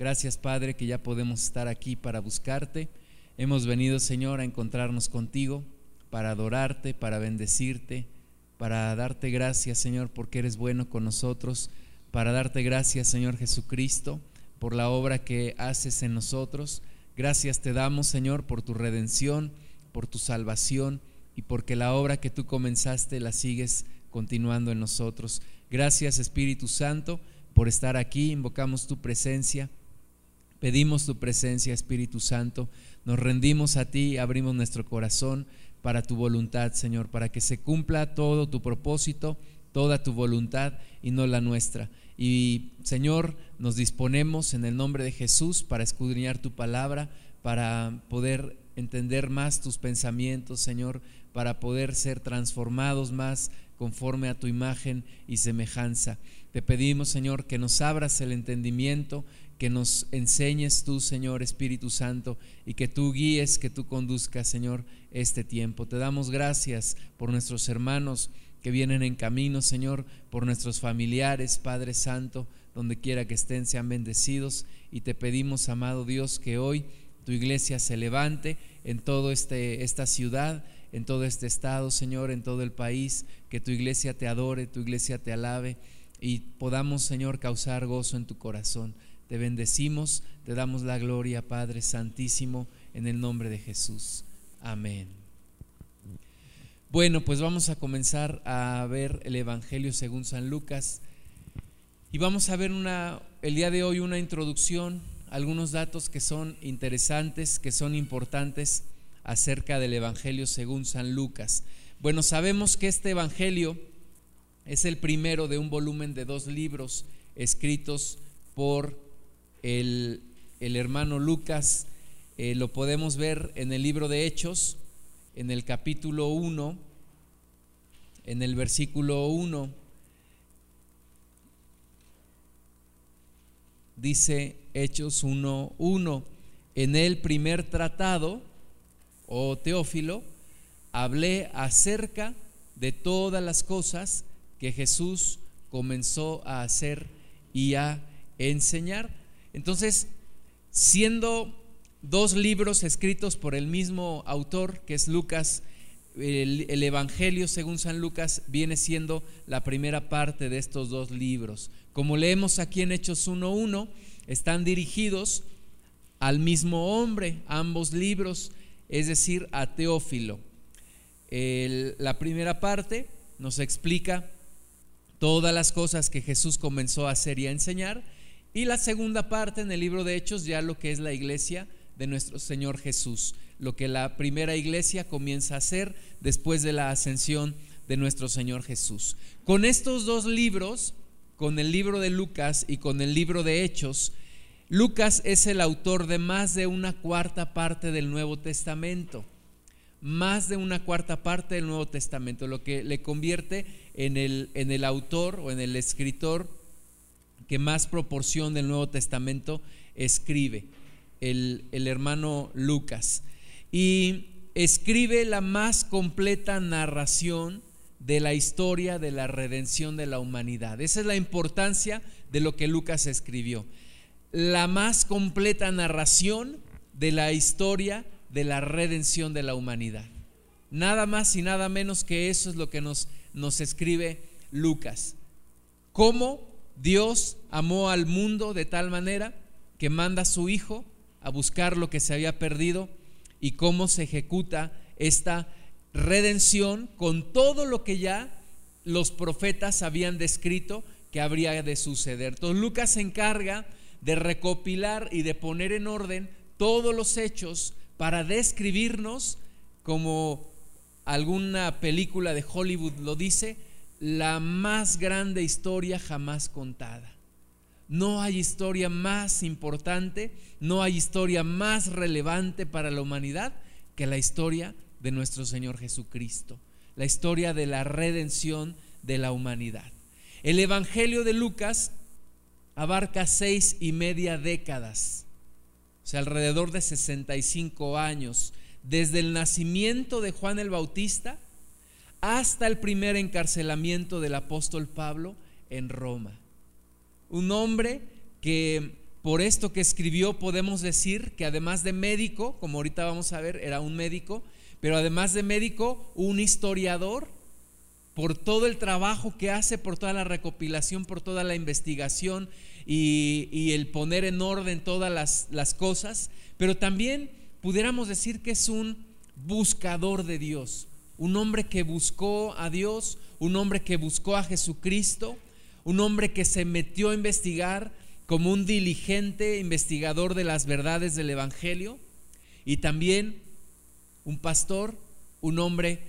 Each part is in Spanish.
Gracias, Padre, que ya podemos estar aquí para buscarte. Hemos venido, Señor, a encontrarnos contigo, para adorarte, para bendecirte, para darte gracias, Señor, porque eres bueno con nosotros, para darte gracias, Señor Jesucristo, por la obra que haces en nosotros. Gracias te damos, Señor, por tu redención, por tu salvación y porque la obra que tú comenzaste la sigues continuando en nosotros. Gracias, Espíritu Santo, por estar aquí. Invocamos tu presencia. Pedimos tu presencia, Espíritu Santo. Nos rendimos a ti, abrimos nuestro corazón para tu voluntad, Señor, para que se cumpla todo tu propósito, toda tu voluntad y no la nuestra. Y Señor, nos disponemos en el nombre de Jesús para escudriñar tu palabra, para poder entender más tus pensamientos, Señor, para poder ser transformados más conforme a tu imagen y semejanza. Te pedimos, Señor, que nos abras el entendimiento, que nos enseñes tú, Señor Espíritu Santo, y que tú guíes, que tú conduzcas, Señor, este tiempo. Te damos gracias por nuestros hermanos que vienen en camino, Señor, por nuestros familiares, Padre Santo, donde quiera que estén, sean bendecidos. Y te pedimos, amado Dios, que hoy tu iglesia se levante en toda este, esta ciudad, en todo este estado, Señor, en todo el país, que tu iglesia te adore, tu iglesia te alabe y podamos, Señor, causar gozo en tu corazón. Te bendecimos, te damos la gloria, Padre Santísimo, en el nombre de Jesús. Amén. Bueno, pues vamos a comenzar a ver el Evangelio según San Lucas y vamos a ver una, el día de hoy una introducción, algunos datos que son interesantes, que son importantes acerca del Evangelio según San Lucas. Bueno, sabemos que este Evangelio es el primero de un volumen de dos libros escritos por el, hermano Lucas. Eh, lo podemos ver en el libro de Hechos, en el capítulo 1, en el versículo 1, dice Hechos 1, 1, en el primer tratado, o oh Teófilo, hablé acerca de todas las cosas que Jesús comenzó a hacer y a enseñar. Entonces, siendo dos libros escritos por el mismo autor, que es Lucas, el, Evangelio según San Lucas viene siendo la primera parte de estos dos libros. Como leemos aquí en Hechos 1.1, están dirigidos al mismo hombre, ambos libros, es decir, a Teófilo. la primera parte nos explica todas las cosas que Jesús comenzó a hacer y a enseñar, y la segunda parte en el libro de Hechos ya lo que es la iglesia de nuestro Señor Jesús, lo que la primera iglesia comienza a hacer después de la ascensión de nuestro Señor Jesús. Con estos dos libros, con el libro de Lucas y con el libro de Hechos, Lucas es el autor de más de una cuarta parte del Nuevo Testamento. Más de una cuarta parte del Nuevo Testamento, lo que le convierte en el, en el autor o en el escritor que más proporción del Nuevo Testamento escribe el, hermano Lucas. Y escribe la más completa narración de la historia de la redención de la humanidad. Esa es la importancia de lo que Lucas escribió. La más completa narración de la historia de la redención de la humanidad. Nada más y nada menos que eso es lo que nos, nos escribe Lucas. Cómo Dios amó al mundo de tal manera que manda a su Hijo a buscar lo que se había perdido y cómo se ejecuta esta redención con todo lo que ya los profetas habían descrito que habría de suceder. Entonces Lucas se encarga de recopilar y de poner en orden todos los hechos para describirnos, como alguna película de Hollywood lo dice, la más grande historia jamás contada. No hay historia más importante, no hay historia más relevante para la humanidad que la historia de nuestro Señor Jesucristo, la historia de la redención de la humanidad. El Evangelio de Lucas abarca seis y media décadas, o sea, alrededor de 65 años, desde el nacimiento de Juan el Bautista hasta el primer encarcelamiento del apóstol Pablo en Roma. Un hombre que por esto que escribió podemos decir que además de médico, como ahorita vamos a ver, era un médico, pero además de médico, un historiador, por todo el trabajo que hace, por toda la recopilación, por toda la investigación y, el poner en orden todas las, cosas, pero también pudiéramos decir que es un buscador de Dios, un hombre que buscó a Dios, un hombre que buscó a Jesucristo, un hombre que se metió a investigar como un diligente investigador de las verdades del Evangelio y también un pastor, un hombre,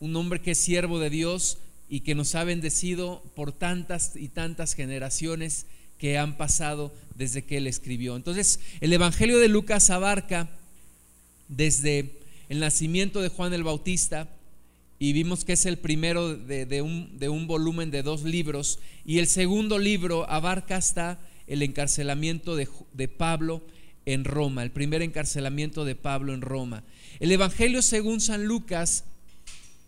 un hombre que es siervo de Dios y que nos ha bendecido por tantas y tantas generaciones que han pasado desde que él escribió. Entonces, el Evangelio de Lucas abarca desde el nacimiento de Juan el Bautista, y vimos que es el primero de, un, de, un, volumen de dos libros, y el segundo libro abarca hasta el encarcelamiento de, de Pablo en Roma, el primer encarcelamiento de Pablo en Roma. El Evangelio según San Lucas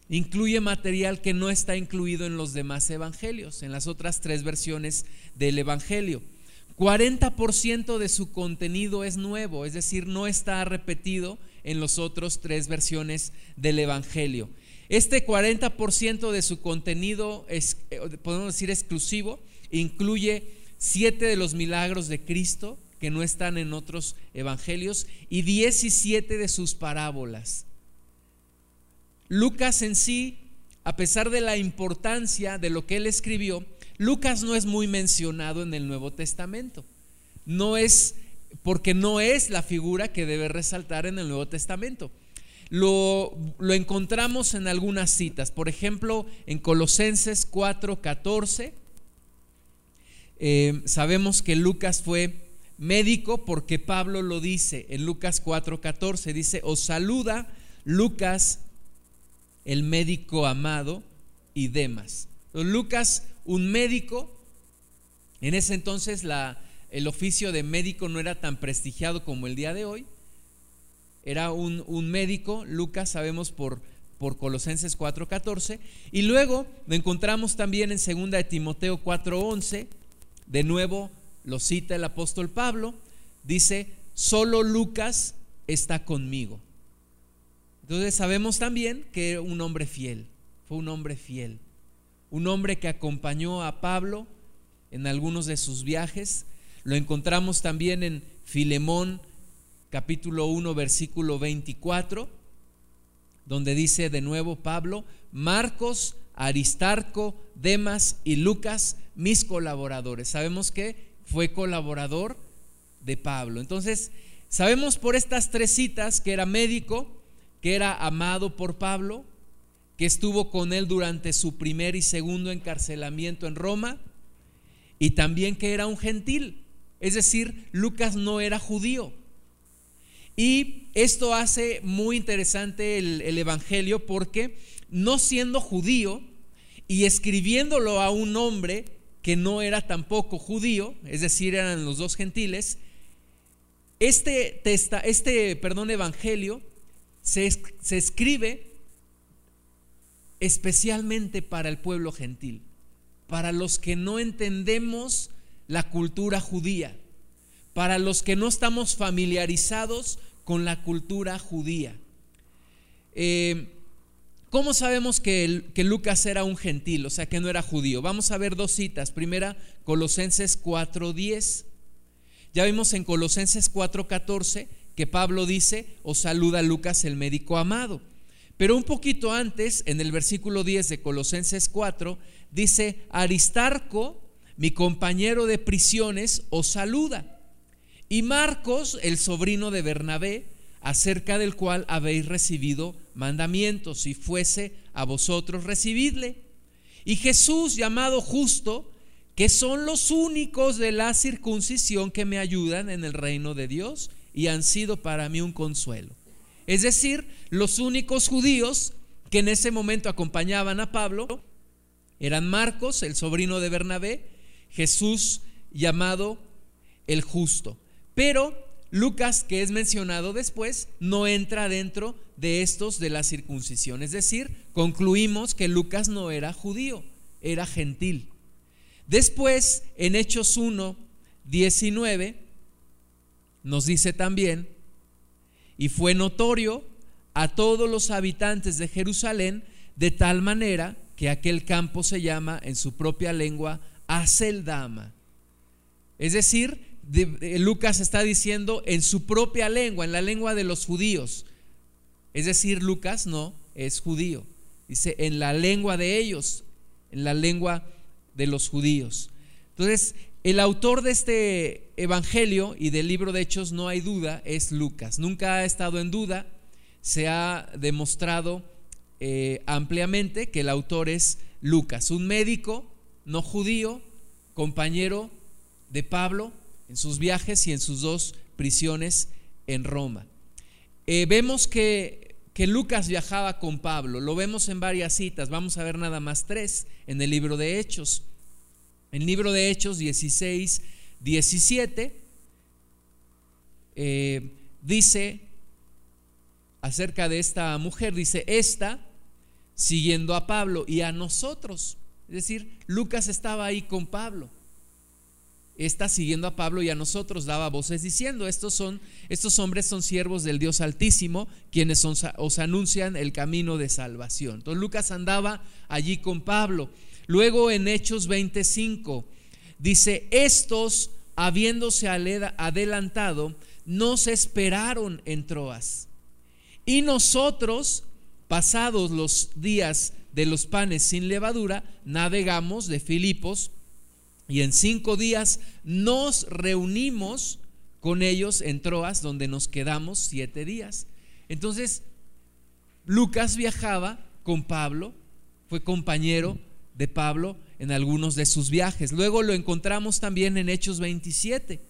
incluye material que no está incluido en los demás evangelios, en las otras tres versiones del Evangelio. 40% de su contenido es nuevo, es decir, no está repetido en los otros tres versiones del Evangelio. Este 40% de su contenido es, eh, podemos decir, exclusivo, incluye siete de los milagros de Cristo que no están en otros evangelios y 17 de sus parábolas. Lucas en sí, a pesar de la importancia de lo que él escribió, Lucas no es muy mencionado en el Nuevo Testamento. No es porque no es la figura que debe resaltar en el Nuevo Testamento. Lo, encontramos en algunas citas, por ejemplo, en Colosenses 4:14. Eh, sabemos que Lucas fue médico porque Pablo lo dice en Lucas 4:14, dice, os saluda Lucas, el médico amado, y demás. Lucas, un médico, en ese entonces la, el oficio de médico no era tan prestigiado como el día de hoy. Era un, médico, Lucas sabemos por, por Colosenses 4:14. Y luego lo encontramos también en 2 de Timoteo 4:11. De nuevo lo cita el apóstol Pablo. Dice, solo Lucas está conmigo. Entonces sabemos también que era un hombre fiel, fue un hombre fiel, un hombre que acompañó a Pablo en algunos de sus viajes. Lo encontramos también en Filemón capítulo 1 versículo 24, donde dice de nuevo Pablo, Marcos, Aristarco, Demas y Lucas, mis colaboradores. Sabemos que fue colaborador de Pablo. Entonces, sabemos por estas tres citas que era médico, que era amado por Pablo, que estuvo con él durante su primer y segundo encarcelamiento en Roma, y también que era un gentil. Es decir, Lucas no era judío. Y esto hace muy interesante el, Evangelio porque no siendo judío y escribiéndolo a un hombre que no era tampoco judío, es decir, eran los dos gentiles, este, testa, este perdón, Evangelio se, se escribe especialmente para el pueblo gentil, para los que no entendemos la cultura judía, para los que no estamos familiarizados con la cultura judía. Eh, ¿Cómo sabemos que, que, Lucas era un gentil, o sea que no era judío? Vamos a ver dos citas. Primera, Colosenses 4.10. Ya vimos en Colosenses 4.14 que Pablo dice, os saluda Lucas el médico amado. Pero un poquito antes, en el versículo 10 de Colosenses 4, dice, Aristarco, mi compañero de prisiones, os saluda y Marcos, el sobrino de Bernabé, acerca del cual habéis recibido mandamientos, si fuese a vosotros recibidle. Y Jesús, llamado justo, que son los únicos de la circuncisión que me ayudan en el reino de Dios y han sido para mí un consuelo. Es decir, los únicos judíos que en ese momento acompañaban a Pablo eran Marcos, el sobrino de Bernabé, Jesús llamado el justo. Pero Lucas, que es mencionado después, no entra dentro de estos de la circuncisión. Es decir, concluimos que Lucas no era judío, era gentil. Después, en Hechos 1, 19, nos dice también, y fue notorio a todos los habitantes de Jerusalén de tal manera que aquel campo se llama en su propia lengua Aseldama. Es decir, Lucas está diciendo en su propia lengua, en la lengua de los judíos. Es decir, Lucas no es judío. Dice en la lengua de ellos, en la lengua de los judíos. Entonces, el autor de este evangelio y del libro de Hechos, no hay duda, es Lucas. Nunca ha estado en duda, se ha demostrado eh, ampliamente que el autor es Lucas, un médico no judío, compañero de Pablo en sus viajes y en sus dos prisiones en Roma. Eh, vemos que, que Lucas viajaba con Pablo, lo vemos en varias citas, vamos a ver nada más tres en el libro de Hechos. En el libro de Hechos 16, 17, eh, dice acerca de esta mujer, dice, esta siguiendo a Pablo y a nosotros. Es decir, Lucas estaba ahí con Pablo. Está siguiendo a Pablo y a nosotros daba voces diciendo, estos son estos hombres son siervos del Dios Altísimo, quienes os anuncian el camino de salvación. Entonces Lucas andaba allí con Pablo. Luego en Hechos 25 dice, estos habiéndose adelantado, nos esperaron en Troas. Y nosotros, pasados los días de los panes sin levadura, navegamos de Filipos y en cinco días nos reunimos con ellos en Troas, donde nos quedamos siete días. Entonces, Lucas viajaba con Pablo, fue compañero de Pablo en algunos de sus viajes. Luego lo encontramos también en Hechos 27,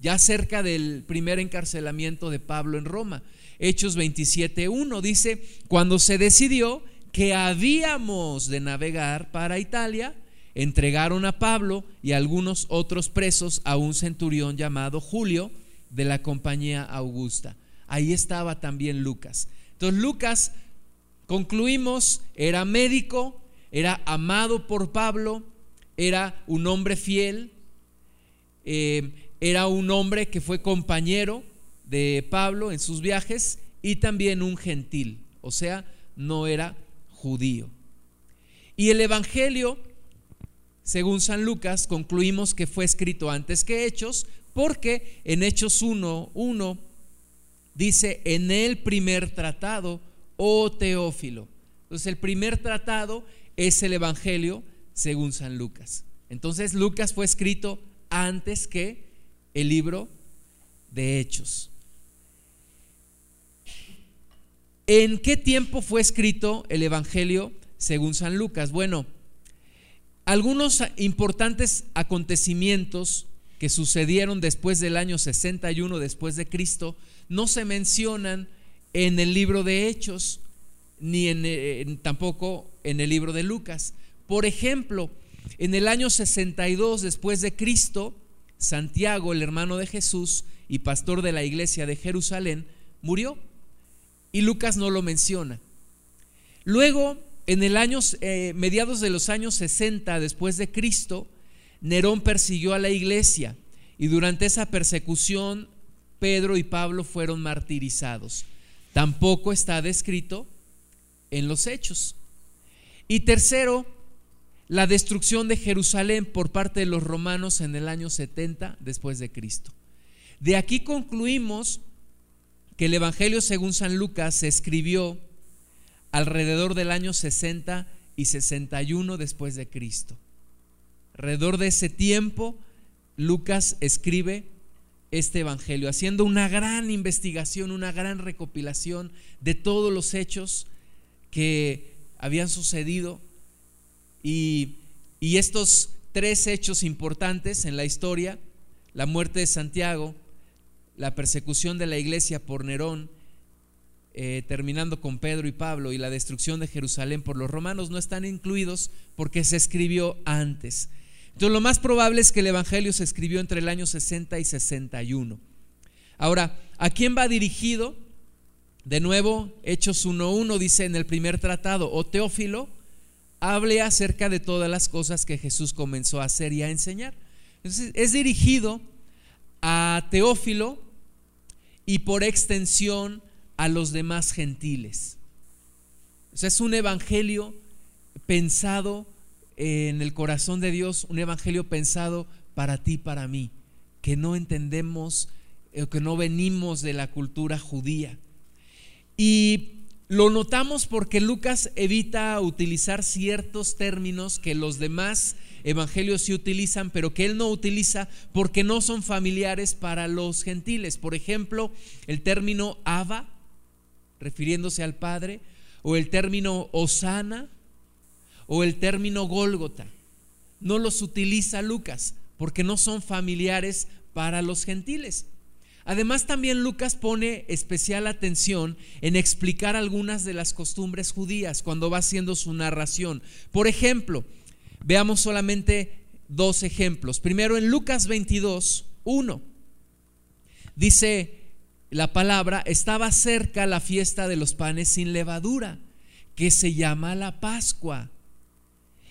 ya cerca del primer encarcelamiento de Pablo en Roma. Hechos 27.1 dice, cuando se decidió que habíamos de navegar para Italia, entregaron a Pablo y algunos otros presos a un centurión llamado Julio de la compañía Augusta. Ahí estaba también Lucas. Entonces Lucas, concluimos, era médico, era amado por Pablo, era un hombre fiel, eh, era un hombre que fue compañero de Pablo en sus viajes y también un gentil, o sea, no era judío. Y el Evangelio, según San Lucas, concluimos que fue escrito antes que Hechos, porque en Hechos 1, 1 dice, en el primer tratado, oh Teófilo. Entonces el primer tratado es el Evangelio según San Lucas. Entonces Lucas fue escrito antes que el libro de Hechos. ¿En qué tiempo fue escrito el Evangelio según San Lucas? Bueno, algunos importantes acontecimientos que sucedieron después del año 61 después de Cristo no se mencionan en el libro de Hechos ni en, tampoco en el libro de Lucas. Por ejemplo, en el año 62 después de Cristo, Santiago, el hermano de Jesús y pastor de la iglesia de Jerusalén, murió. Y Lucas no lo menciona. Luego, en el año, eh, mediados de los años 60 después de Cristo, Nerón persiguió a la iglesia y durante esa persecución Pedro y Pablo fueron martirizados. Tampoco está descrito en los hechos. Y tercero, la destrucción de Jerusalén por parte de los romanos en el año 70 después de Cristo. De aquí concluimos que el Evangelio según San Lucas se escribió alrededor del año 60 y 61 después de Cristo. Alrededor de ese tiempo, Lucas escribe este Evangelio, haciendo una gran investigación, una gran recopilación de todos los hechos que habían sucedido y, estos tres hechos importantes en la historia, la muerte de Santiago, la persecución de la iglesia por Nerón, eh, terminando con Pedro y Pablo, y la destrucción de Jerusalén por los romanos, no están incluidos porque se escribió antes. Entonces lo más probable es que el Evangelio se escribió entre el año 60 y 61. Ahora, ¿a quién va dirigido? De nuevo, Hechos 1.1 dice en el primer tratado, o oh, Teófilo, hable acerca de todas las cosas que Jesús comenzó a hacer y a enseñar. Entonces, es dirigido a Teófilo, y por extensión a los demás gentiles. O sea, es un evangelio pensado en el corazón de Dios, un evangelio pensado para ti, para mí, que no entendemos, o que no venimos de la cultura judía. Y lo notamos porque Lucas evita utilizar ciertos términos que los demás evangelios sí utilizan, pero que él no utiliza porque no son familiares para los gentiles. Por ejemplo, el término Abba, refiriéndose al Padre, o el término Osana, o el término Gólgota. No los utiliza Lucas porque no son familiares para los gentiles. Además también Lucas pone especial atención en explicar algunas de las costumbres judías cuando va haciendo su narración. Por ejemplo, veamos solamente dos ejemplos. Primero en Lucas 22, 1. Dice la palabra, estaba cerca la fiesta de los panes sin levadura, que se llama la Pascua.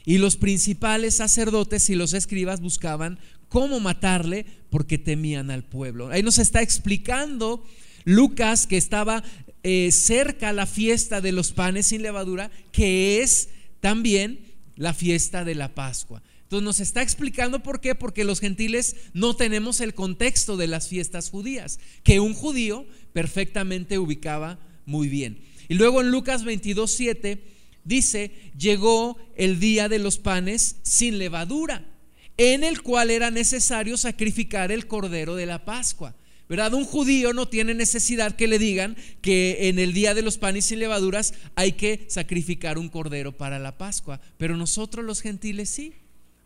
Y los principales sacerdotes y los escribas buscaban cómo matarle porque temían al pueblo. Ahí nos está explicando Lucas que estaba eh, cerca la fiesta de los panes sin levadura, que es también la fiesta de la Pascua. Entonces nos está explicando por qué, porque los gentiles no tenemos el contexto de las fiestas judías, que un judío perfectamente ubicaba muy bien. Y luego en Lucas 22, 7 dice, llegó el día de los panes sin levadura en el cual era necesario sacrificar el cordero de la Pascua. ¿Verdad? Un judío no tiene necesidad que le digan que en el día de los panes sin levaduras hay que sacrificar un cordero para la Pascua, pero nosotros los gentiles sí.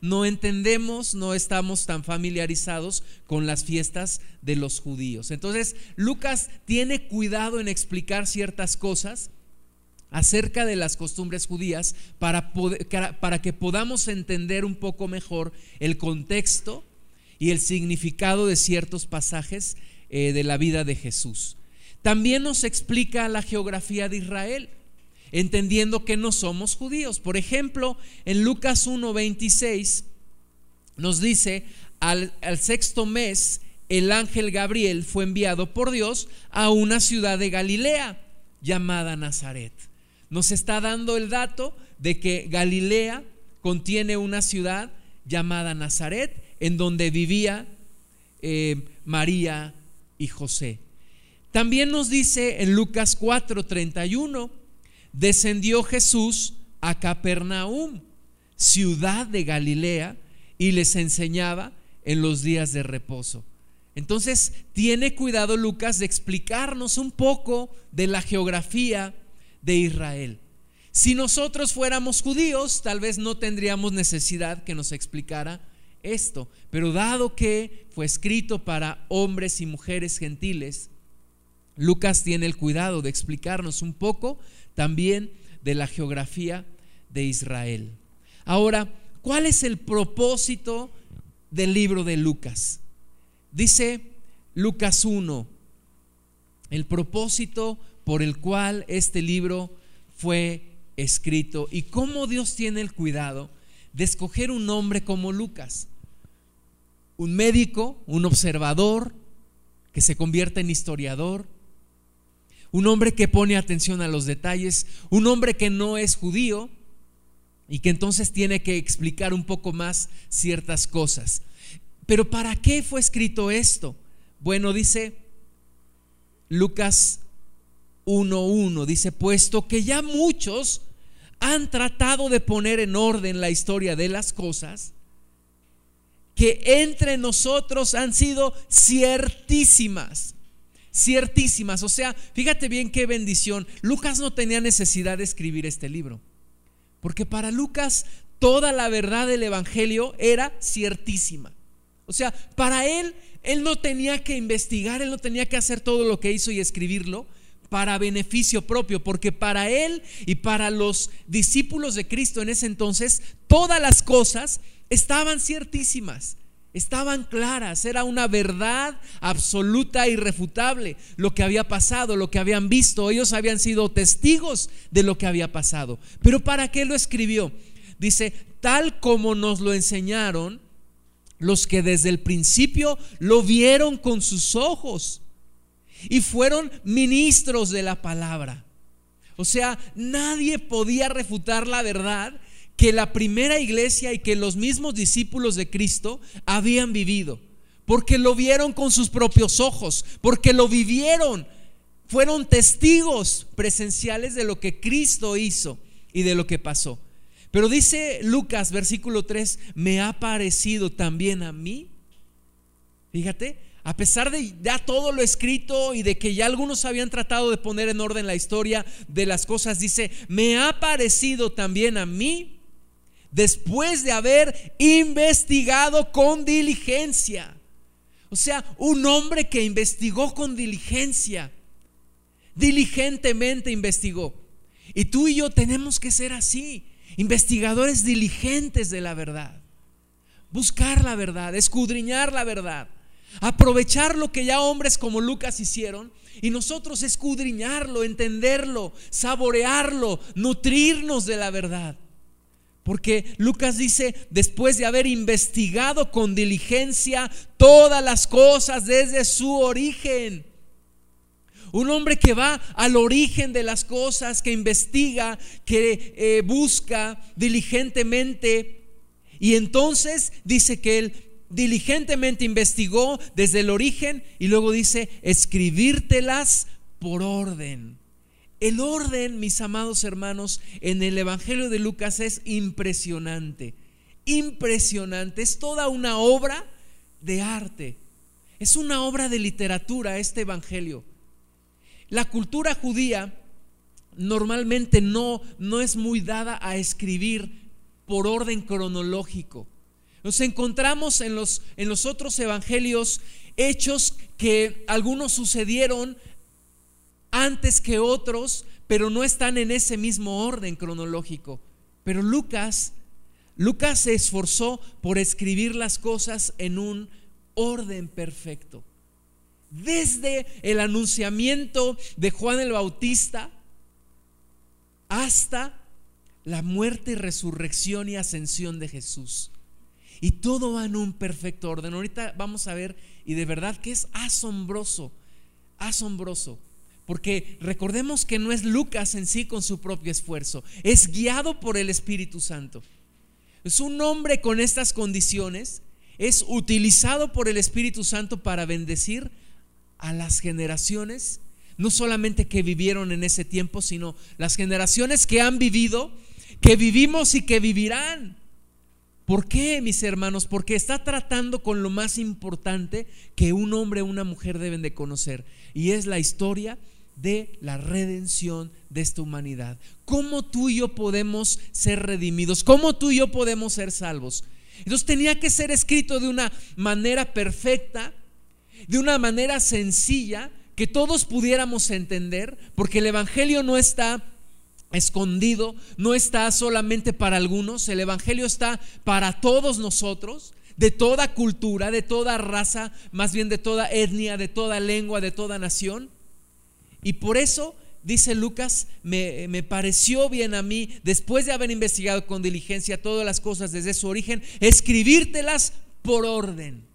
No entendemos, no estamos tan familiarizados con las fiestas de los judíos. Entonces, Lucas tiene cuidado en explicar ciertas cosas acerca de las costumbres judías para, para que podamos entender un poco mejor el contexto y el significado de ciertos pasajes eh, de la vida de Jesús. También nos explica la geografía de Israel, entendiendo que no somos judíos. Por ejemplo, en Lucas 1:26 nos dice, al, sexto mes, el ángel Gabriel fue enviado por Dios a una ciudad de Galilea llamada Nazaret nos está dando el dato de que Galilea contiene una ciudad llamada Nazaret, en donde vivía eh, María y José. También nos dice en Lucas 4:31, descendió Jesús a Capernaum, ciudad de Galilea, y les enseñaba en los días de reposo. Entonces, tiene cuidado Lucas de explicarnos un poco de la geografía de Israel. Si nosotros fuéramos judíos, tal vez no tendríamos necesidad que nos explicara esto, pero dado que fue escrito para hombres y mujeres gentiles, Lucas tiene el cuidado de explicarnos un poco también de la geografía de Israel. Ahora, ¿cuál es el propósito del libro de Lucas? Dice Lucas 1, el propósito por el cual este libro fue escrito y cómo Dios tiene el cuidado de escoger un hombre como Lucas, un médico, un observador que se convierte en historiador, un hombre que pone atención a los detalles, un hombre que no es judío y que entonces tiene que explicar un poco más ciertas cosas. Pero ¿para qué fue escrito esto? Bueno, dice Lucas 1.1 dice, puesto que ya muchos han tratado de poner en orden la historia de las cosas, que entre nosotros han sido ciertísimas, ciertísimas. O sea, fíjate bien qué bendición. Lucas no tenía necesidad de escribir este libro, porque para Lucas toda la verdad del Evangelio era ciertísima. O sea, para él, él no tenía que investigar, él no tenía que hacer todo lo que hizo y escribirlo, para beneficio propio, porque para él y para los discípulos de Cristo en ese entonces, todas las cosas estaban ciertísimas, estaban claras, era una verdad absoluta, irrefutable lo que había pasado, lo que habían visto, ellos habían sido testigos de lo que había pasado. Pero ¿para qué lo escribió? Dice, tal como nos lo enseñaron los que desde el principio lo vieron con sus ojos y fueron ministros de la palabra. O sea, nadie podía refutar la verdad que la primera iglesia y que los mismos discípulos de Cristo habían vivido, porque lo vieron con sus propios ojos, porque lo vivieron, fueron testigos presenciales de lo que Cristo hizo y de lo que pasó. Pero dice Lucas, versículo 3, me ha parecido también a mí. Fíjate, a pesar de ya todo lo escrito y de que ya algunos habían tratado de poner en orden la historia de las cosas, dice, me ha parecido también a mí, después de haber investigado con diligencia. O sea, un hombre que investigó con diligencia, diligentemente investigó. Y tú y yo tenemos que ser así, investigadores diligentes de la verdad. Buscar la verdad, escudriñar la verdad, aprovechar lo que ya hombres como Lucas hicieron y nosotros escudriñarlo, entenderlo, saborearlo, nutrirnos de la verdad. Porque Lucas dice, después de haber investigado con diligencia todas las cosas desde su origen, un hombre que va al origen de las cosas, que investiga, que eh, busca diligentemente. Y entonces dice que él diligentemente investigó desde el origen y luego dice, escribírtelas por orden. El orden, mis amados hermanos, en el Evangelio de Lucas es impresionante. Impresionante. Es toda una obra de arte. Es una obra de literatura este Evangelio. La cultura judía normalmente no, no es muy dada a escribir por orden cronológico. Nos encontramos en los, en los otros evangelios hechos que algunos sucedieron antes que otros, pero no están en ese mismo orden cronológico. Pero Lucas, Lucas se esforzó por escribir las cosas en un orden perfecto desde el anunciamiento de Juan el Bautista hasta la muerte, resurrección y ascensión de Jesús. Y todo va en un perfecto orden. Ahorita vamos a ver, y de verdad que es asombroso, asombroso. Porque recordemos que no es Lucas en sí con su propio esfuerzo, es guiado por el Espíritu Santo. Es un hombre con estas condiciones, es utilizado por el Espíritu Santo para bendecir a las generaciones, no solamente que vivieron en ese tiempo, sino las generaciones que han vivido, que vivimos y que vivirán. ¿Por qué, mis hermanos? Porque está tratando con lo más importante que un hombre o una mujer deben de conocer, y es la historia de la redención de esta humanidad. ¿Cómo tú y yo podemos ser redimidos? ¿Cómo tú y yo podemos ser salvos? Entonces tenía que ser escrito de una manera perfecta, de una manera sencilla que todos pudiéramos entender, porque el Evangelio no está escondido, no está solamente para algunos, el Evangelio está para todos nosotros, de toda cultura, de toda raza, más bien de toda etnia, de toda lengua, de toda nación. Y por eso, dice Lucas, me, me pareció bien a mí, después de haber investigado con diligencia todas las cosas desde su origen, escribírtelas por orden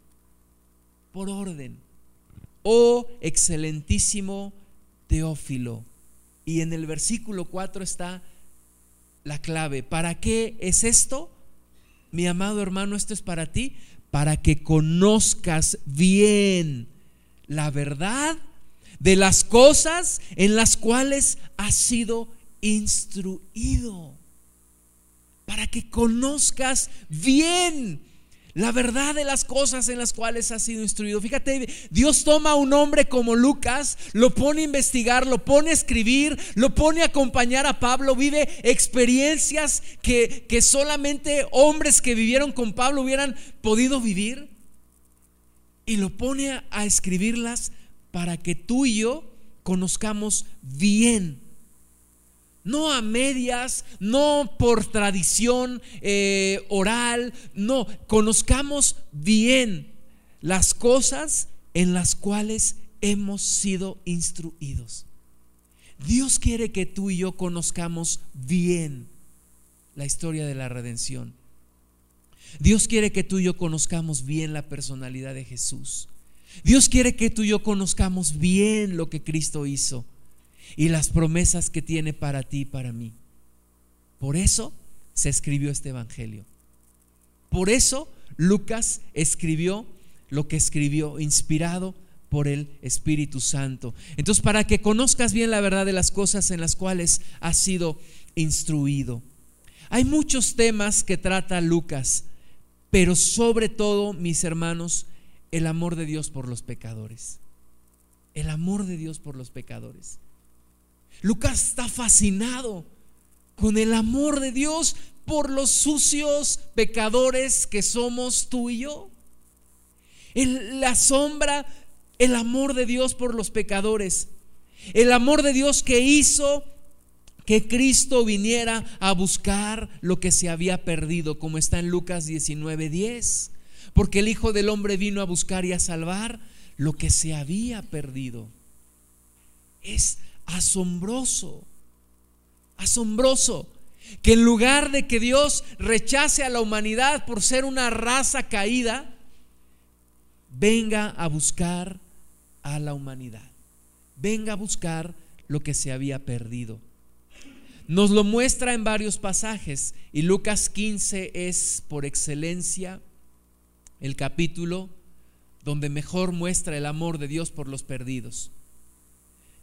por orden. Oh excelentísimo Teófilo. Y en el versículo 4 está la clave. ¿Para qué es esto? Mi amado hermano, esto es para ti, para que conozcas bien la verdad de las cosas en las cuales has sido instruido. Para que conozcas bien la verdad de las cosas en las cuales ha sido instruido. Fíjate, Dios toma a un hombre como Lucas, lo pone a investigar, lo pone a escribir, lo pone a acompañar a Pablo, vive experiencias que, que solamente hombres que vivieron con Pablo hubieran podido vivir. Y lo pone a escribirlas para que tú y yo conozcamos bien no a medias, no por tradición eh, oral, no, conozcamos bien las cosas en las cuales hemos sido instruidos. Dios quiere que tú y yo conozcamos bien la historia de la redención. Dios quiere que tú y yo conozcamos bien la personalidad de Jesús. Dios quiere que tú y yo conozcamos bien lo que Cristo hizo y las promesas que tiene para ti y para mí. Por eso se escribió este Evangelio. Por eso Lucas escribió lo que escribió, inspirado por el Espíritu Santo. Entonces, para que conozcas bien la verdad de las cosas en las cuales has sido instruido. Hay muchos temas que trata Lucas, pero sobre todo, mis hermanos, el amor de Dios por los pecadores. El amor de Dios por los pecadores. Lucas está fascinado con el amor de Dios por los sucios pecadores que somos tú y yo. la sombra el amor de Dios por los pecadores. El amor de Dios que hizo que Cristo viniera a buscar lo que se había perdido, como está en Lucas 19:10. Porque el Hijo del Hombre vino a buscar y a salvar lo que se había perdido. Es asombroso, asombroso que en lugar de que Dios rechace a la humanidad por ser una raza caída, venga a buscar a la humanidad. Venga a buscar lo que se había perdido. Nos lo muestra en varios pasajes y Lucas 15 es por excelencia el capítulo donde mejor muestra el amor de Dios por los perdidos.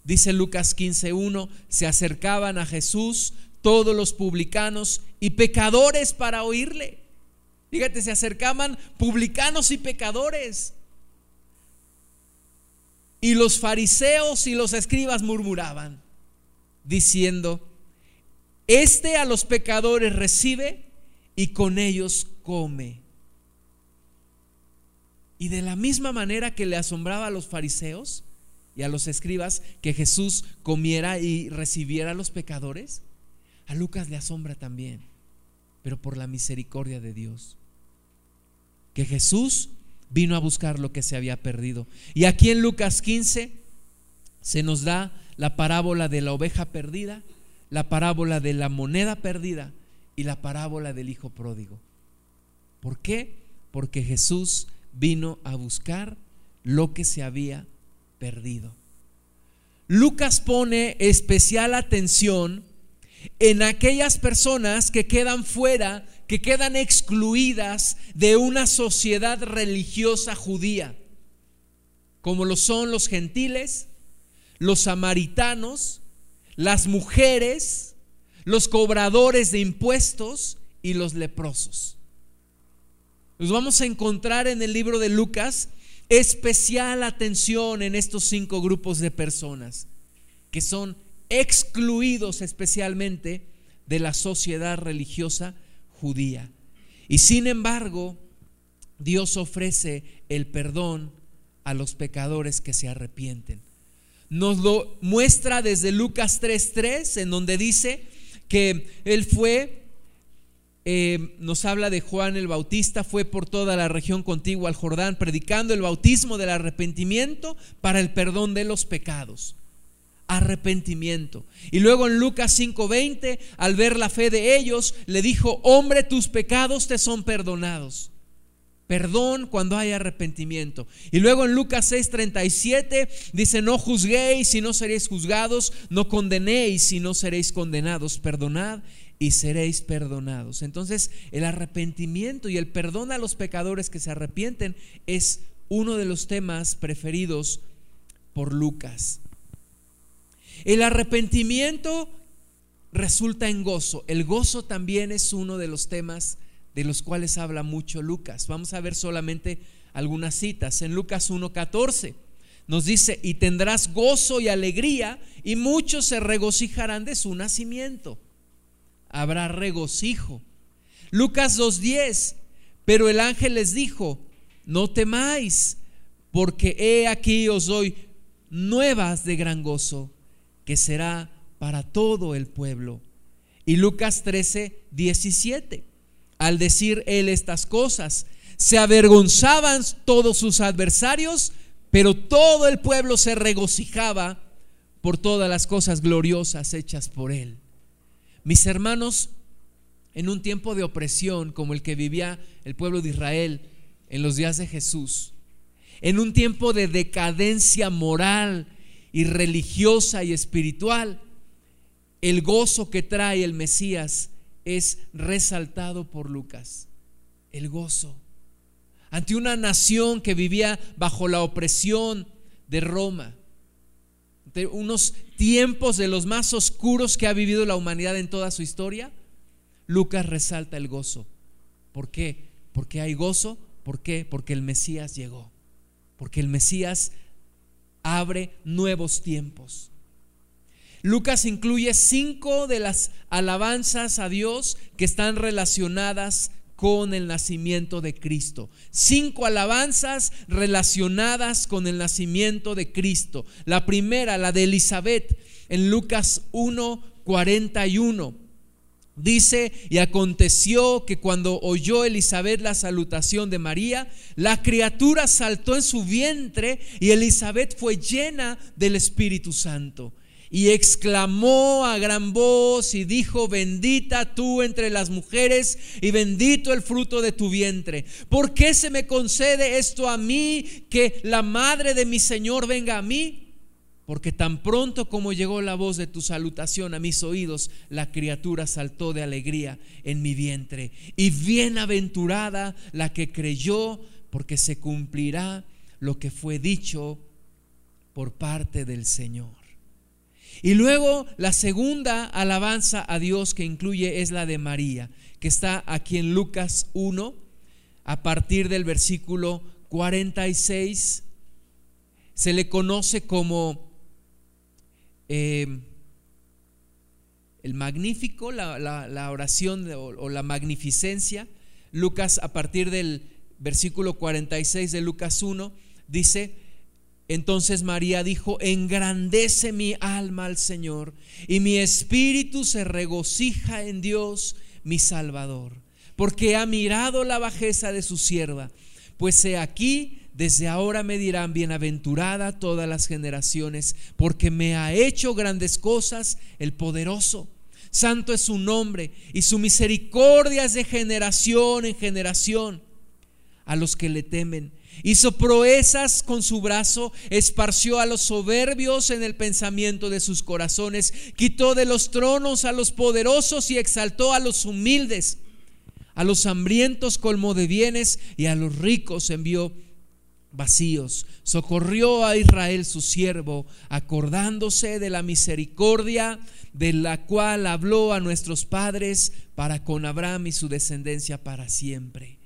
Dice Lucas 15.1, se acercaban a Jesús todos los publicanos y pecadores para oírle. Fíjate, se acercaban publicanos y pecadores. Y los fariseos y los escribas murmuraban, diciendo, este a los pecadores recibe y con ellos come. Y de la misma manera que le asombraba a los fariseos y a los escribas que Jesús comiera y recibiera a los pecadores, a Lucas le asombra también, pero por la misericordia de Dios. Que Jesús vino a buscar lo que se había perdido. Y aquí en Lucas 15 se nos da la parábola de la oveja perdida, la parábola de la moneda perdida y la parábola del hijo pródigo. ¿Por qué? Porque Jesús vino a buscar lo que se había perdido. Lucas pone especial atención en aquellas personas que quedan fuera que quedan excluidas de una sociedad religiosa judía, como lo son los gentiles, los samaritanos, las mujeres, los cobradores de impuestos y los leprosos. Nos vamos a encontrar en el libro de Lucas especial atención en estos cinco grupos de personas que son excluidos especialmente de la sociedad religiosa judía. Y sin embargo, Dios ofrece el perdón a los pecadores que se arrepienten. Nos lo muestra desde Lucas 3:3, en donde dice que él fue, eh, nos habla de Juan el Bautista, fue por toda la región contigua al Jordán, predicando el bautismo del arrepentimiento para el perdón de los pecados arrepentimiento. Y luego en Lucas 5:20, al ver la fe de ellos, le dijo, hombre, tus pecados te son perdonados. Perdón cuando hay arrepentimiento. Y luego en Lucas 6:37 dice, no juzguéis si no seréis juzgados, no condenéis si no seréis condenados, perdonad y seréis perdonados. Entonces el arrepentimiento y el perdón a los pecadores que se arrepienten es uno de los temas preferidos por Lucas. El arrepentimiento resulta en gozo. El gozo también es uno de los temas de los cuales habla mucho Lucas. Vamos a ver solamente algunas citas. En Lucas 1.14 nos dice, y tendrás gozo y alegría, y muchos se regocijarán de su nacimiento. Habrá regocijo. Lucas 2.10, pero el ángel les dijo, no temáis, porque he aquí os doy nuevas de gran gozo que será para todo el pueblo. Y Lucas 13, 17, al decir él estas cosas, se avergonzaban todos sus adversarios, pero todo el pueblo se regocijaba por todas las cosas gloriosas hechas por él. Mis hermanos, en un tiempo de opresión como el que vivía el pueblo de Israel en los días de Jesús, en un tiempo de decadencia moral y religiosa y espiritual, el gozo que trae el Mesías es resaltado por Lucas. El gozo. Ante una nación que vivía bajo la opresión de Roma, unos tiempos de los más oscuros que ha vivido la humanidad en toda su historia, Lucas resalta el gozo. ¿Por qué? Porque hay gozo. ¿Por qué? Porque el Mesías llegó. Porque el Mesías abre nuevos tiempos. Lucas incluye cinco de las alabanzas a Dios que están relacionadas con el nacimiento de Cristo. Cinco alabanzas relacionadas con el nacimiento de Cristo. La primera, la de Elizabeth, en Lucas 1, 41. Dice, y aconteció que cuando oyó Elizabeth la salutación de María, la criatura saltó en su vientre y Elizabeth fue llena del Espíritu Santo y exclamó a gran voz y dijo, bendita tú entre las mujeres y bendito el fruto de tu vientre. ¿Por qué se me concede esto a mí, que la madre de mi Señor venga a mí? Porque tan pronto como llegó la voz de tu salutación a mis oídos, la criatura saltó de alegría en mi vientre. Y bienaventurada la que creyó, porque se cumplirá lo que fue dicho por parte del Señor. Y luego la segunda alabanza a Dios que incluye es la de María, que está aquí en Lucas 1, a partir del versículo 46. Se le conoce como eh, el magnífico, la, oración o la magnificencia. Lucas a partir del versículo 46 de Lucas 1 dice, entonces María dijo, engrandece mi alma al Señor y mi espíritu se regocija en Dios mi Salvador, porque ha mirado la bajeza de su sierva. Pues he aquí, desde ahora me dirán bienaventurada todas las generaciones, porque me ha hecho grandes cosas el poderoso. Santo es su nombre y su misericordia es de generación en generación a los que le temen Hizo proezas con su brazo, esparció a los soberbios en el pensamiento de sus corazones, quitó de los tronos a los poderosos y exaltó a los humildes. A los hambrientos colmó de bienes y a los ricos envió vacíos. Socorrió a Israel su siervo, acordándose de la misericordia de la cual habló a nuestros padres para con Abraham y su descendencia para siempre.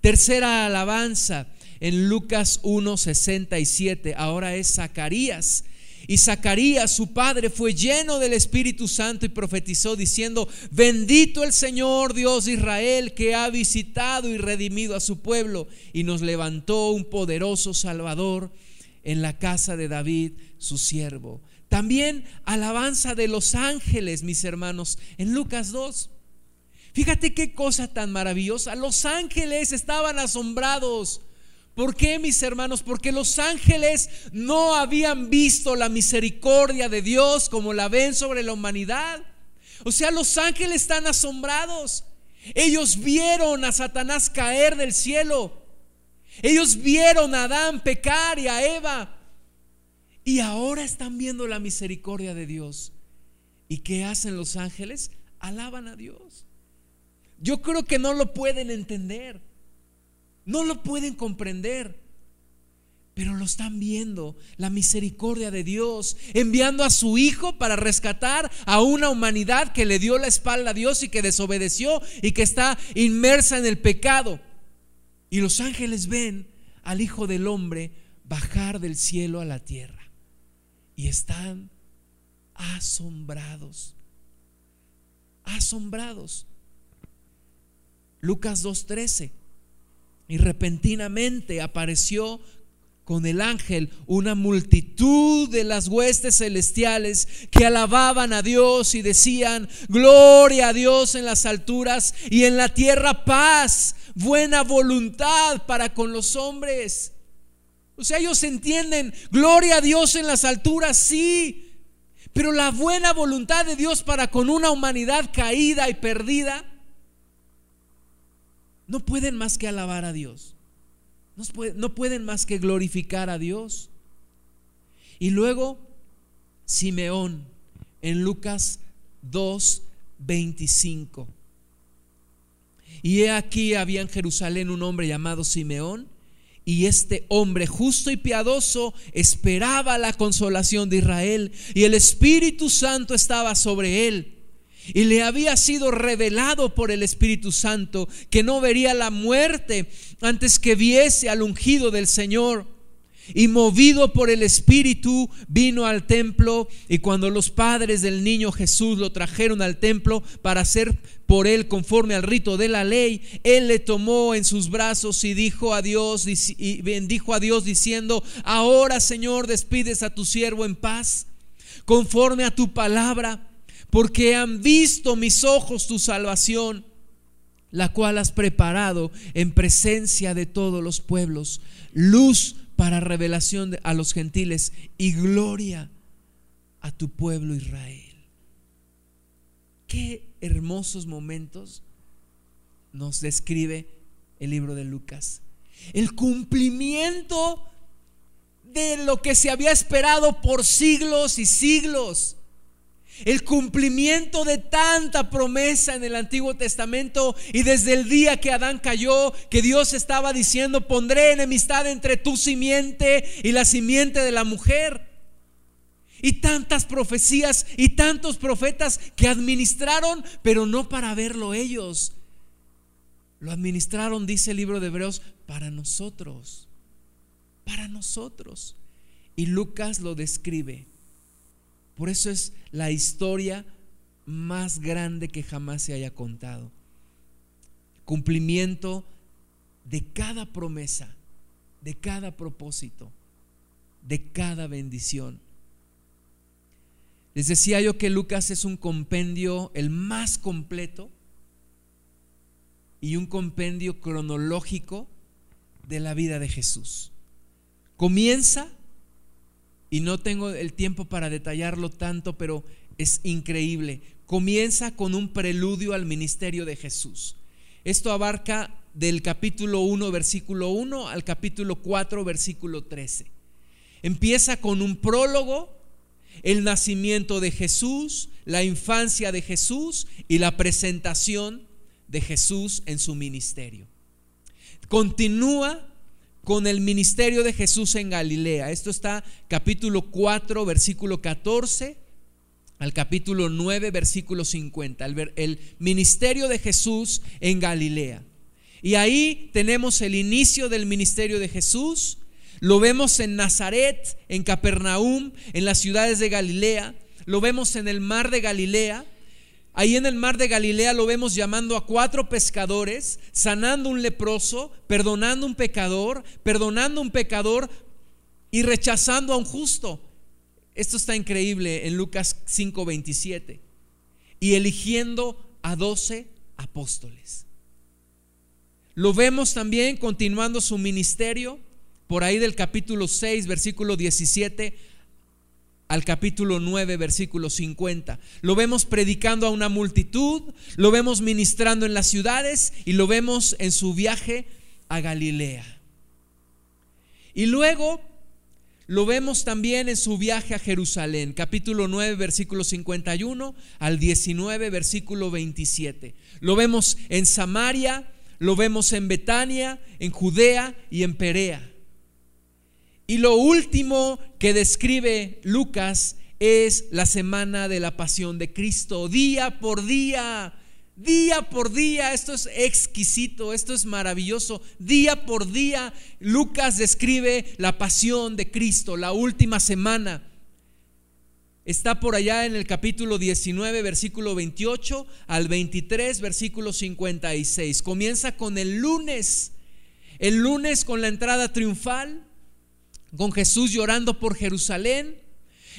Tercera alabanza en Lucas 1:67. Ahora es Zacarías. Y Zacarías, su padre, fue lleno del Espíritu Santo y profetizó diciendo, bendito el Señor Dios de Israel que ha visitado y redimido a su pueblo y nos levantó un poderoso Salvador en la casa de David, su siervo. También alabanza de los ángeles, mis hermanos, en Lucas 2. Fíjate qué cosa tan maravillosa. Los ángeles estaban asombrados ¿Por qué, mis hermanos? Porque los ángeles no habían visto la misericordia de Dios como la ven sobre la humanidad. O sea, los ángeles están asombrados. Ellos vieron a Satanás caer del cielo. Ellos vieron a Adán pecar y a Eva. Y ahora están viendo la misericordia de Dios. ¿Y qué hacen los ángeles? Alaban a Dios. Yo creo que no lo pueden entender. No lo pueden comprender, pero lo están viendo, la misericordia de Dios, enviando a su Hijo para rescatar a una humanidad que le dio la espalda a Dios y que desobedeció y que está inmersa en el pecado. Y los ángeles ven al Hijo del Hombre bajar del cielo a la tierra y están asombrados, asombrados. Lucas 2.13 y repentinamente apareció con el ángel una multitud de las huestes celestiales que alababan a Dios y decían, gloria a Dios en las alturas y en la tierra paz, buena voluntad para con los hombres. O sea, ellos entienden, gloria a Dios en las alturas, sí, pero la buena voluntad de Dios para con una humanidad caída y perdida no pueden más que alabar a Dios. no pueden más que glorificar a Dios. Y luego Simeón en Lucas 2, 25. Y he aquí había en Jerusalén un hombre llamado Simeón, y este hombre justo y piadoso esperaba la consolación de Israel, y el Espíritu Santo estaba sobre él. Y le había sido revelado por el Espíritu Santo que no vería la muerte antes que viese al ungido del Señor. Y movido por el Espíritu vino al templo y cuando los padres del niño Jesús lo trajeron al templo para hacer por él conforme al rito de la ley, él le tomó en sus brazos y dijo a Dios y bendijo a Dios diciendo, ahora Señor despides a tu siervo en paz, conforme a tu palabra, porque han visto mis ojos tu salvación la cual has preparado en presencia de todos los pueblos, luz para revelación a los gentiles y gloria a tu pueblo Israel. Qué hermosos momentos nos describe el libro de Lucas. El cumplimiento de lo que se había esperado por siglos y siglos el cumplimiento de tanta promesa en el Antiguo Testamento y desde el día que Adán cayó, que Dios estaba diciendo, pondré enemistad entre tu simiente y la simiente de la mujer. Y tantas profecías y tantos profetas que administraron, pero no para verlo ellos. Lo administraron, dice el libro de Hebreos, para nosotros. Para nosotros. Y Lucas lo describe por eso es la historia más grande que jamás se haya contado. Cumplimiento de cada promesa, de cada propósito, de cada bendición. Les decía yo que Lucas es un compendio el más completo y un compendio cronológico de la vida de Jesús. Comienza y no tengo el tiempo para detallarlo tanto, pero es increíble. Comienza con un preludio al ministerio de Jesús. Esto abarca del capítulo 1, versículo 1 al capítulo 4, versículo 13. Empieza con un prólogo, el nacimiento de Jesús, la infancia de Jesús y la presentación de Jesús en su ministerio. Continúa con el ministerio de Jesús en Galilea. Esto está capítulo 4, versículo 14 al capítulo 9, versículo 50. El, el, ministerio de Jesús en Galilea. Y ahí tenemos el inicio del ministerio de Jesús. Lo vemos en Nazaret, en Capernaum, en las ciudades de Galilea. Lo vemos en el mar de Galilea. Ahí en el mar de Galilea lo vemos llamando a cuatro pescadores, sanando un leproso, perdonando un pecador, perdonando un pecador y rechazando a un justo. Esto está increíble en Lucas 5:27. Y eligiendo a doce apóstoles. Lo vemos también continuando su ministerio por ahí del capítulo 6, versículo 17 al capítulo 9, versículo 50. Lo vemos predicando a una multitud, lo vemos ministrando en las ciudades y lo vemos en su viaje a Galilea. Y luego lo vemos también en su viaje a Jerusalén, capítulo 9, versículo 51 al 19, versículo 27. Lo vemos en Samaria, lo vemos en Betania, en Judea y en Perea. Y lo último que describe Lucas es la semana de la pasión de Cristo, día por día, día por día. Esto es exquisito, esto es maravilloso. Día por día Lucas describe la pasión de Cristo, la última semana. Está por allá en el capítulo 19, versículo 28 al 23, versículo 56. Comienza con el lunes. El lunes con la entrada triunfal con Jesús llorando por Jerusalén.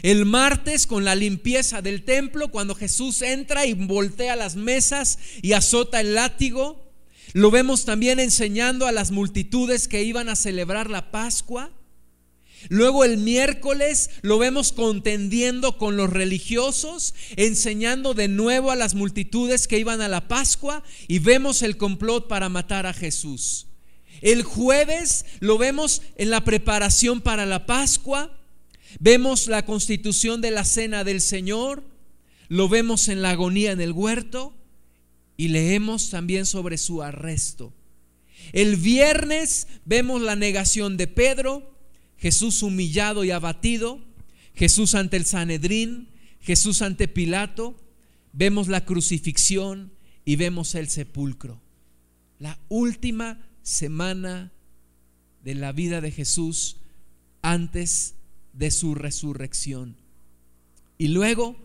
El martes con la limpieza del templo, cuando Jesús entra y voltea las mesas y azota el látigo. Lo vemos también enseñando a las multitudes que iban a celebrar la Pascua. Luego el miércoles lo vemos contendiendo con los religiosos, enseñando de nuevo a las multitudes que iban a la Pascua y vemos el complot para matar a Jesús. El jueves lo vemos en la preparación para la Pascua, vemos la constitución de la cena del Señor, lo vemos en la agonía en el huerto y leemos también sobre su arresto. El viernes vemos la negación de Pedro, Jesús humillado y abatido, Jesús ante el Sanedrín, Jesús ante Pilato, vemos la crucifixión y vemos el sepulcro. La última semana de la vida de Jesús antes de su resurrección. Y luego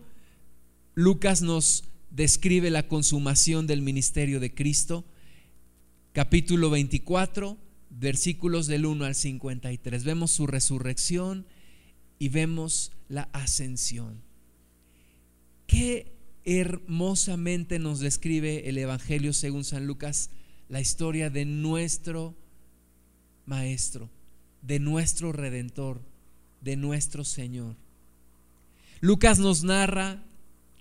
Lucas nos describe la consumación del ministerio de Cristo, capítulo 24, versículos del 1 al 53. Vemos su resurrección y vemos la ascensión. Qué hermosamente nos describe el Evangelio según San Lucas la historia de nuestro Maestro, de nuestro Redentor, de nuestro Señor. Lucas nos narra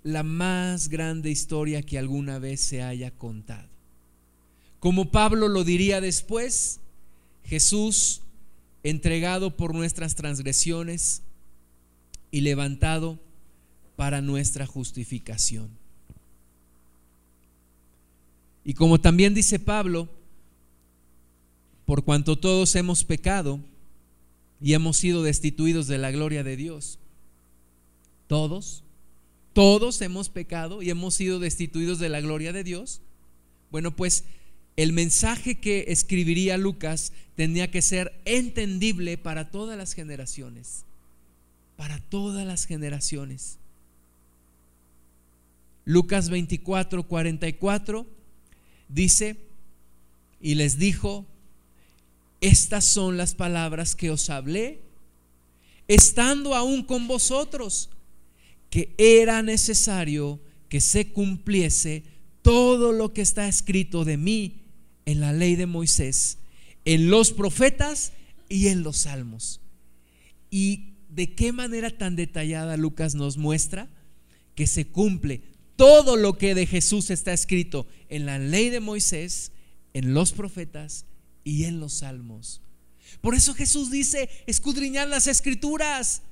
la más grande historia que alguna vez se haya contado. Como Pablo lo diría después, Jesús, entregado por nuestras transgresiones y levantado para nuestra justificación. Y como también dice Pablo, por cuanto todos hemos pecado y hemos sido destituidos de la gloria de Dios, todos, todos hemos pecado y hemos sido destituidos de la gloria de Dios. Bueno, pues el mensaje que escribiría Lucas tenía que ser entendible para todas las generaciones, para todas las generaciones. Lucas 24, 44 dice, y les dijo, estas son las palabras que os hablé, estando aún con vosotros, que era necesario que se cumpliese todo lo que está escrito de mí en la ley de Moisés, en los profetas y en los salmos. Y de qué manera tan detallada Lucas nos muestra que se cumple todo lo que de Jesús está escrito en la ley de Moisés, en los profetas y en los salmos. Por eso Jesús dice, escudriñad las escrituras.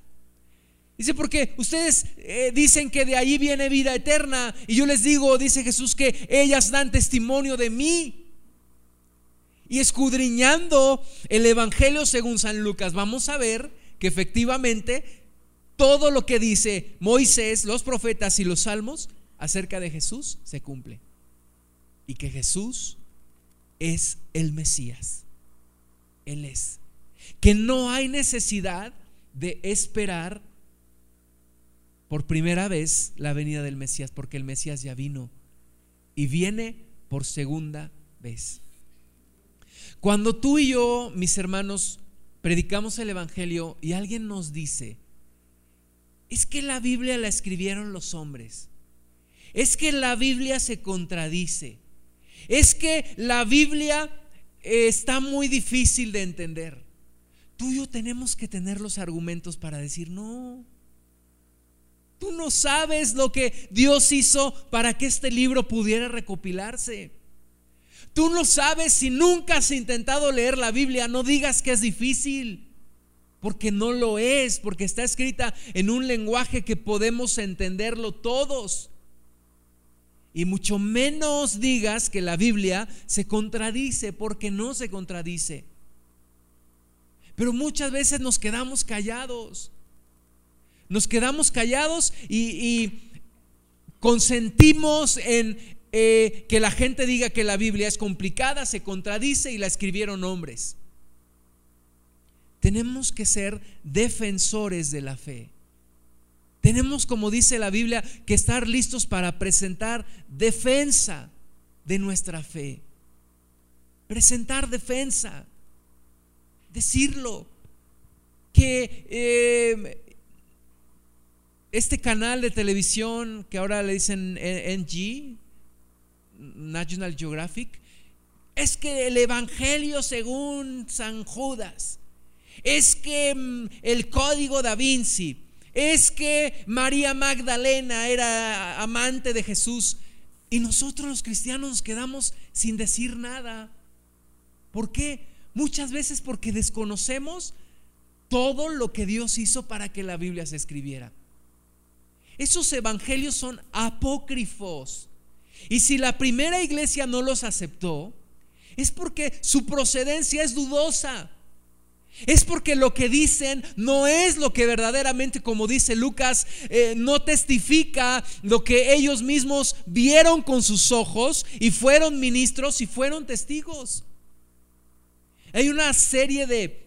Dice, porque ustedes eh, dicen que de ahí viene vida eterna. Y yo les digo, dice Jesús, que ellas dan testimonio de mí. Y escudriñando el Evangelio según San Lucas, vamos a ver que efectivamente todo lo que dice Moisés, los profetas y los salmos acerca de Jesús se cumple. Y que Jesús es el Mesías. Él es. Que no hay necesidad de esperar por primera vez la venida del Mesías, porque el Mesías ya vino y viene por segunda vez. Cuando tú y yo, mis hermanos, predicamos el Evangelio y alguien nos dice, es que la Biblia la escribieron los hombres es que la Biblia se contradice. Es que la Biblia eh, está muy difícil de entender. Tú y yo tenemos que tener los argumentos para decir, no, tú no sabes lo que Dios hizo para que este libro pudiera recopilarse. Tú no sabes si nunca has intentado leer la Biblia, no digas que es difícil, porque no lo es, porque está escrita en un lenguaje que podemos entenderlo todos. Y mucho menos digas que la Biblia se contradice, porque no se contradice. Pero muchas veces nos quedamos callados. Nos quedamos callados y, consentimos en eh, que la gente diga que la Biblia es complicada, se contradice y la escribieron hombres. Tenemos que ser defensores de la fe. Tenemos, como dice la Biblia, que estar listos para presentar defensa de nuestra fe. Presentar defensa. Decirlo. Que eh, este canal de televisión que ahora le dicen NG, National Geographic, es que el Evangelio según San Judas, es que mm, el código da Vinci, es que María Magdalena era amante de Jesús y nosotros los cristianos nos quedamos sin decir nada. ¿Por qué? Muchas veces porque desconocemos todo lo que Dios hizo para que la Biblia se escribiera. Esos evangelios son apócrifos. Y si la primera iglesia no los aceptó, es porque su procedencia es dudosa. Es porque lo que dicen no es lo que verdaderamente, como dice Lucas, eh, no testifica lo que ellos mismos vieron con sus ojos y fueron ministros y fueron testigos. Hay una serie de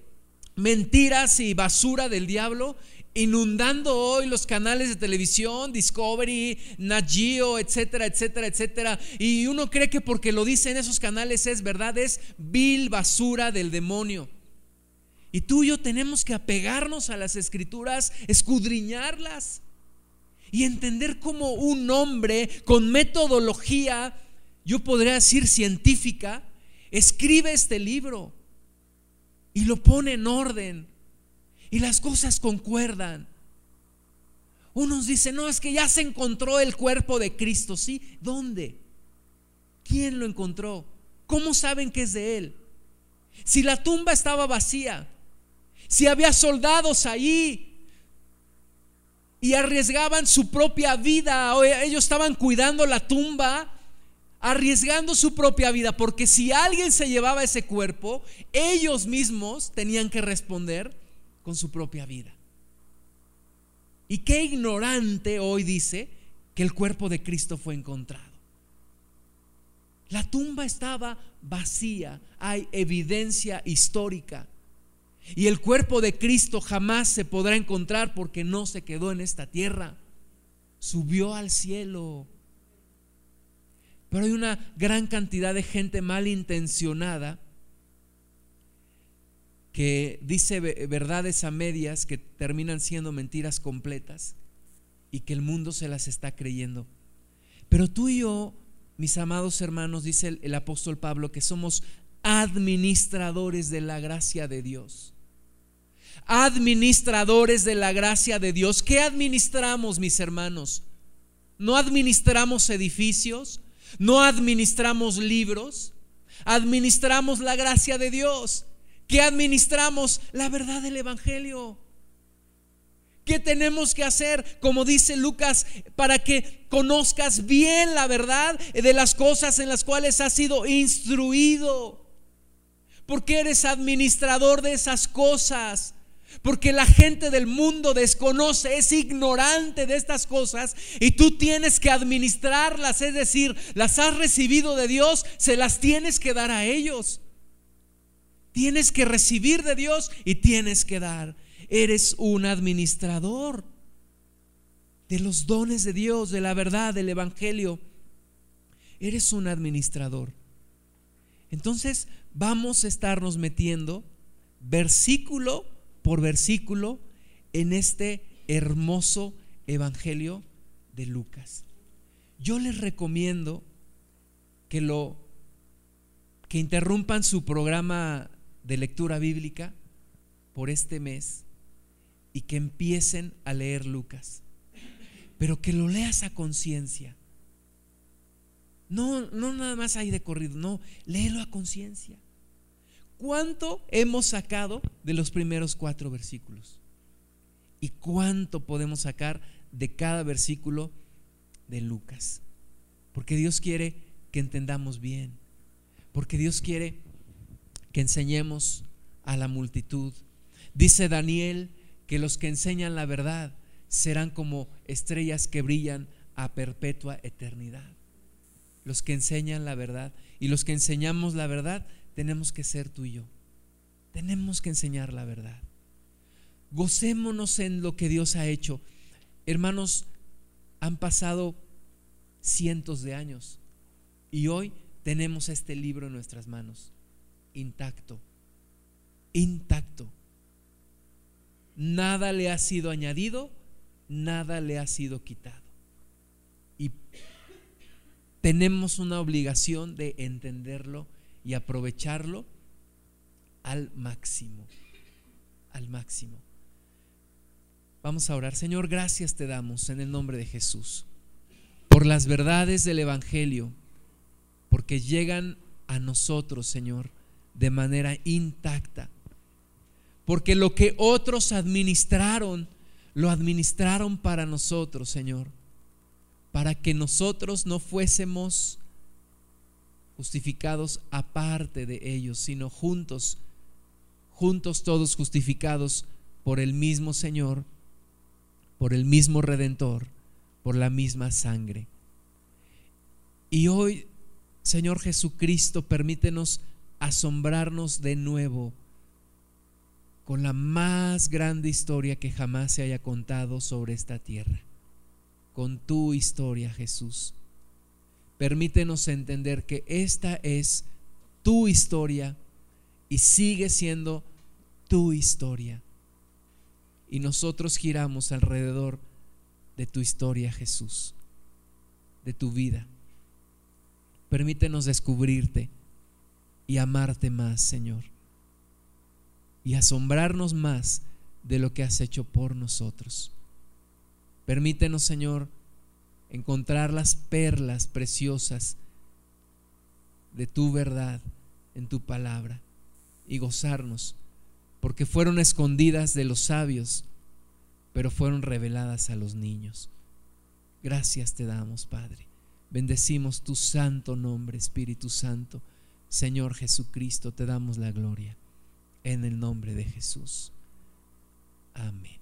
mentiras y basura del diablo inundando hoy los canales de televisión, Discovery, Nagio, etcétera, etcétera, etcétera. Y uno cree que porque lo dicen esos canales es verdad, es vil basura del demonio. Y tú y yo tenemos que apegarnos a las escrituras, escudriñarlas y entender cómo un hombre con metodología, yo podría decir científica, escribe este libro y lo pone en orden y las cosas concuerdan. Unos dicen, no, es que ya se encontró el cuerpo de Cristo, ¿sí? ¿Dónde? ¿Quién lo encontró? ¿Cómo saben que es de Él? Si la tumba estaba vacía, si había soldados ahí y arriesgaban su propia vida, ellos estaban cuidando la tumba, arriesgando su propia vida, porque si alguien se llevaba ese cuerpo, ellos mismos tenían que responder con su propia vida. Y qué ignorante hoy dice que el cuerpo de Cristo fue encontrado. La tumba estaba vacía, hay evidencia histórica y el cuerpo de Cristo jamás se podrá encontrar porque no se quedó en esta tierra. Subió al cielo. Pero hay una gran cantidad de gente malintencionada que dice verdades a medias que terminan siendo mentiras completas y que el mundo se las está creyendo. Pero tú y yo, mis amados hermanos, dice el, el apóstol Pablo, que somos administradores de la gracia de Dios administradores de la gracia de Dios. ¿Qué administramos, mis hermanos? No administramos edificios, no administramos libros, administramos la gracia de Dios. ¿Qué administramos? La verdad del Evangelio. ¿Qué tenemos que hacer? Como dice Lucas, para que conozcas bien la verdad de las cosas en las cuales has sido instruido. Porque eres administrador de esas cosas. Porque la gente del mundo desconoce, es ignorante de estas cosas y tú tienes que administrarlas, es decir, las has recibido de Dios, se las tienes que dar a ellos. Tienes que recibir de Dios y tienes que dar. Eres un administrador de los dones de Dios, de la verdad, del Evangelio. Eres un administrador. Entonces vamos a estarnos metiendo versículo por versículo en este hermoso Evangelio de Lucas. Yo les recomiendo que lo que interrumpan su programa de lectura bíblica por este mes y que empiecen a leer Lucas. Pero que lo leas a conciencia. No, no nada más ahí de corrido, no, léelo a conciencia. ¿Cuánto hemos sacado de los primeros cuatro versículos? ¿Y cuánto podemos sacar de cada versículo de Lucas? Porque Dios quiere que entendamos bien. Porque Dios quiere que enseñemos a la multitud. Dice Daniel que los que enseñan la verdad serán como estrellas que brillan a perpetua eternidad. Los que enseñan la verdad y los que enseñamos la verdad tenemos que ser tú y yo. Tenemos que enseñar la verdad. Gocémonos en lo que Dios ha hecho. Hermanos, han pasado cientos de años y hoy tenemos este libro en nuestras manos, intacto, intacto. Nada le ha sido añadido, nada le ha sido quitado. Y tenemos una obligación de entenderlo y aprovecharlo al máximo, al máximo. Vamos a orar. Señor, gracias te damos en el nombre de Jesús por las verdades del Evangelio, porque llegan a nosotros, Señor, de manera intacta. Porque lo que otros administraron, lo administraron para nosotros, Señor. Para que nosotros no fuésemos justificados aparte de ellos, sino juntos, juntos todos justificados por el mismo Señor, por el mismo Redentor, por la misma sangre. Y hoy, Señor Jesucristo, permítenos asombrarnos de nuevo con la más grande historia que jamás se haya contado sobre esta tierra, con tu historia, Jesús. Permítenos entender que esta es tu historia y sigue siendo tu historia. Y nosotros giramos alrededor de tu historia, Jesús, de tu vida. Permítenos descubrirte y amarte más, Señor. Y asombrarnos más de lo que has hecho por nosotros. Permítenos, Señor, encontrar las perlas preciosas de tu verdad en tu palabra y gozarnos, porque fueron escondidas de los sabios, pero fueron reveladas a los niños. Gracias te damos, Padre. Bendecimos tu santo nombre, Espíritu Santo. Señor Jesucristo, te damos la gloria en el nombre de Jesús. Amén.